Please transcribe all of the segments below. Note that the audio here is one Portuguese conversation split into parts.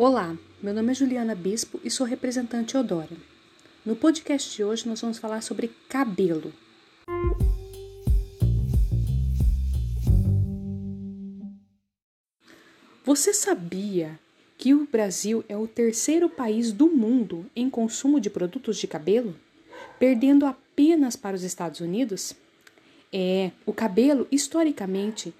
Olá, meu nome é Juliana Bispo e sou representante Odora. No podcast de hoje nós vamos falar sobre cabelo. Você sabia que o Brasil é o terceiro país do mundo em consumo de produtos de cabelo, perdendo apenas para os Estados Unidos? É, o cabelo, historicamente,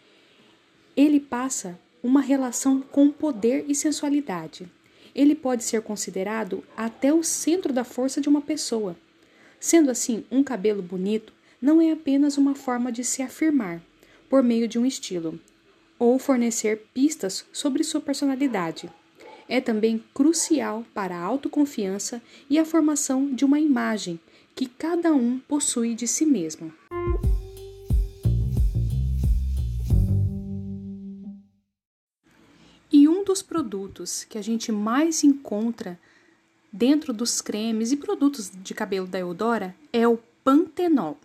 ele passa uma relação com poder e sensualidade. Ele pode ser considerado até o centro da força de uma pessoa. Sendo assim, um cabelo bonito não é apenas uma forma de se afirmar por meio de um estilo ou fornecer pistas sobre sua personalidade. É também crucial para a autoconfiança e a formação de uma imagem que cada um possui de si mesmo. Dos produtos que a gente mais encontra dentro dos cremes e produtos de cabelo da Eudora é o pantenol.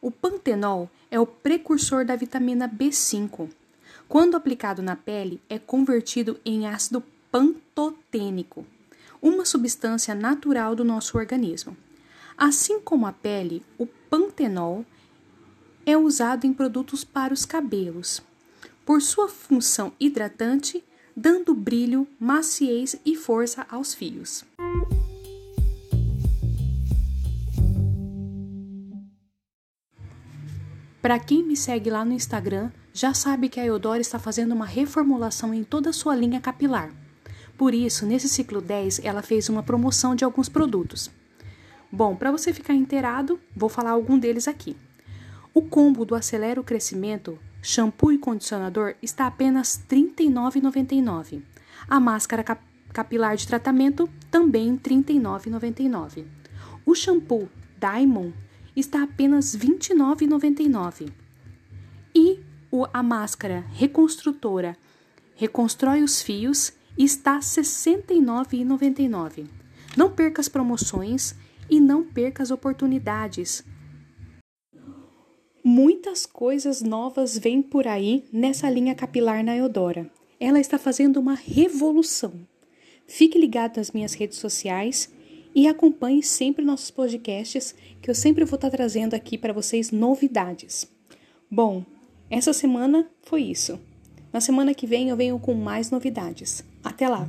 O pantenol é o precursor da vitamina B5. Quando aplicado na pele, é convertido em ácido pantotênico, uma substância natural do nosso organismo. Assim como a pele, o pantenol é usado em produtos para os cabelos, por sua função hidratante dando brilho, maciez e força aos fios. Para quem me segue lá no Instagram, já sabe que a Eudora está fazendo uma reformulação em toda a sua linha capilar. Por isso, nesse ciclo 10, ela fez uma promoção de alguns produtos. Bom, para você ficar inteirado, vou falar algum deles aqui. O combo do Acelera o Crescimento shampoo e condicionador está apenas R$ 39,99. A máscara cap capilar de tratamento também R$ 39,99. O shampoo Diamond está apenas R$ 29,99. E o, a máscara reconstrutora Reconstrói os Fios está R$ 69,99. Não perca as promoções e não perca as oportunidades Muitas coisas novas vêm por aí nessa linha capilar na Eudora. Ela está fazendo uma revolução. Fique ligado nas minhas redes sociais e acompanhe sempre nossos podcasts, que eu sempre vou estar trazendo aqui para vocês novidades. Bom, essa semana foi isso. Na semana que vem eu venho com mais novidades. Até lá!